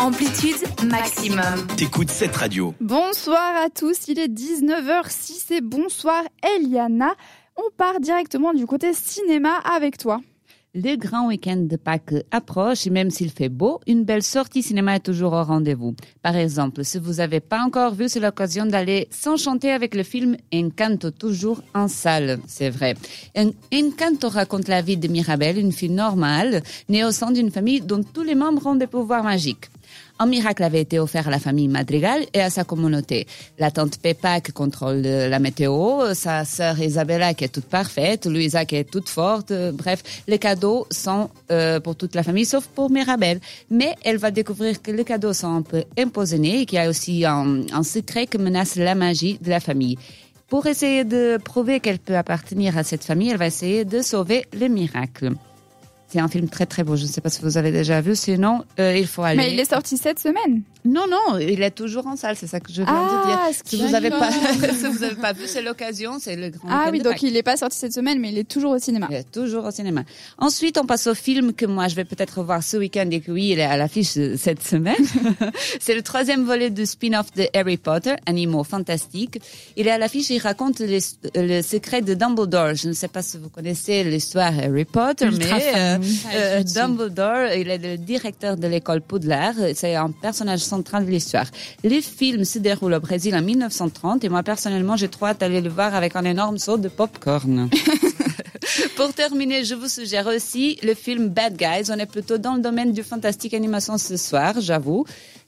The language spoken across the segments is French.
Amplitude maximum. T'écoutes cette radio. Bonsoir à tous, il est 19h06 et bonsoir Eliana. On part directement du côté cinéma avec toi. Le grand week-end de Pâques approche et même s'il fait beau, une belle sortie cinéma est toujours au rendez-vous. Par exemple, si vous n'avez pas encore vu, c'est l'occasion d'aller s'enchanter avec le film Encanto, toujours en salle, c'est vrai. Encanto raconte la vie de Mirabelle, une fille normale, née au sein d'une famille dont tous les membres ont des pouvoirs magiques. Un miracle avait été offert à la famille Madrigal et à sa communauté. La tante Peppa qui contrôle la météo, sa sœur Isabella qui est toute parfaite, Louisa qui est toute forte. Bref, les cadeaux sont euh, pour toute la famille sauf pour Mirabelle. Mais elle va découvrir que les cadeaux sont un peu empoisonnés et qu'il y a aussi un, un secret qui menace la magie de la famille. Pour essayer de prouver qu'elle peut appartenir à cette famille, elle va essayer de sauver le miracle. C'est un film très très beau. Je ne sais pas si vous avez déjà vu. Sinon, euh, il faut aller. Mais il est sorti cette semaine. Non, non, il est toujours en salle. C'est ça que je viens Ah, de dire. ce Si vous avez arrive. pas, si vous avez pas vu, c'est l'occasion. C'est le grand. Ah oui, donc Pâques. il n'est pas sorti cette semaine, mais il est toujours au cinéma. Il est toujours au cinéma. Ensuite, on passe au film que moi je vais peut-être voir ce week-end et que oui, il est à l'affiche euh, cette semaine. c'est le troisième volet du spin-off de Harry Potter, Animaux fantastiques. Il est à l'affiche il raconte les- le secret de Dumbledore. Je ne sais pas si vous connaissez l'histoire Harry Potter, Ultra mais fan, euh, euh, Dumbledore, il est le directeur de l'école Poudlard. C'est un personnage central de l'histoire. Le film se déroule au Brésil en 1930 et moi personnellement, j'ai trop hâte d'aller le voir avec un énorme saut de popcorn. Pour terminer, je vous suggère aussi le film Bad Guys. On est plutôt dans le domaine du fantastique animation ce soir, j'avoue.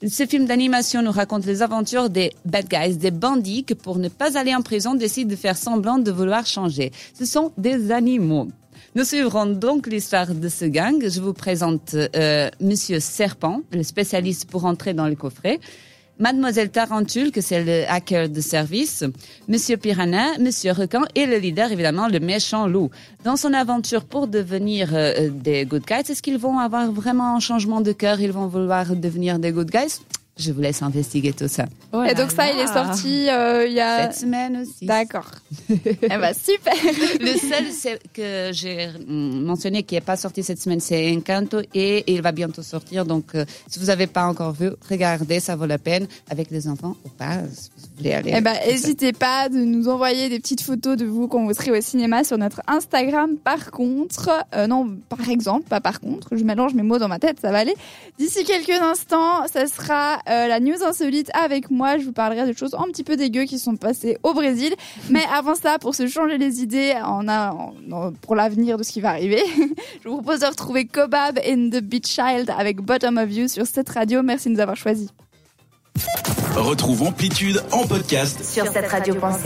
Ce film d'animation nous raconte les aventures des bad guys, des bandits qui, pour ne pas aller en prison, décident de faire semblant de vouloir changer. Ce sont des animaux. Nous suivrons donc l'histoire de ce gang. Je vous présente euh, Monsieur Serpent, le spécialiste pour entrer dans le coffret. Mademoiselle Tarentule, que c'est le hacker de service, Monsieur Piranha, Monsieur Requin et le leader, évidemment, le méchant loup. Dans son aventure pour devenir euh, des good guys, est-ce qu'ils vont avoir vraiment un changement de cœur? Ils vont vouloir devenir des good guys? Je vous laisse investiguer tout ça. Et donc ça, il est sorti euh, il y a... Cette semaine aussi. D'accord. eh ben super. Le seul c'est que j'ai mentionné qui n'est pas sorti cette semaine, c'est Encanto et il va bientôt sortir. Donc, euh, si vous n'avez pas encore vu, regardez, ça vaut la peine avec les enfants ou pas. Si vous voulez aller. Eh ben, n'hésitez pas de nous envoyer des petites photos de vous quand vous serez au cinéma sur notre Instagram. Par contre, euh, non, par exemple, pas par contre, je mélange mes mots dans ma tête, ça va aller. D'ici quelques instants, ça sera euh, la news insolite avec moi. Je vous parlerai de choses un petit peu dégueu qui sont passées au Brésil. Mais avant ça, pour se changer les idées, on a, en- pour l'avenir de ce qui va arriver, je vous propose de retrouver Cobab and the Beach Child avec Bottom of You sur cette radio. Merci de nous avoir choisis. Retrouve Amplitude en podcast Sur cette radio.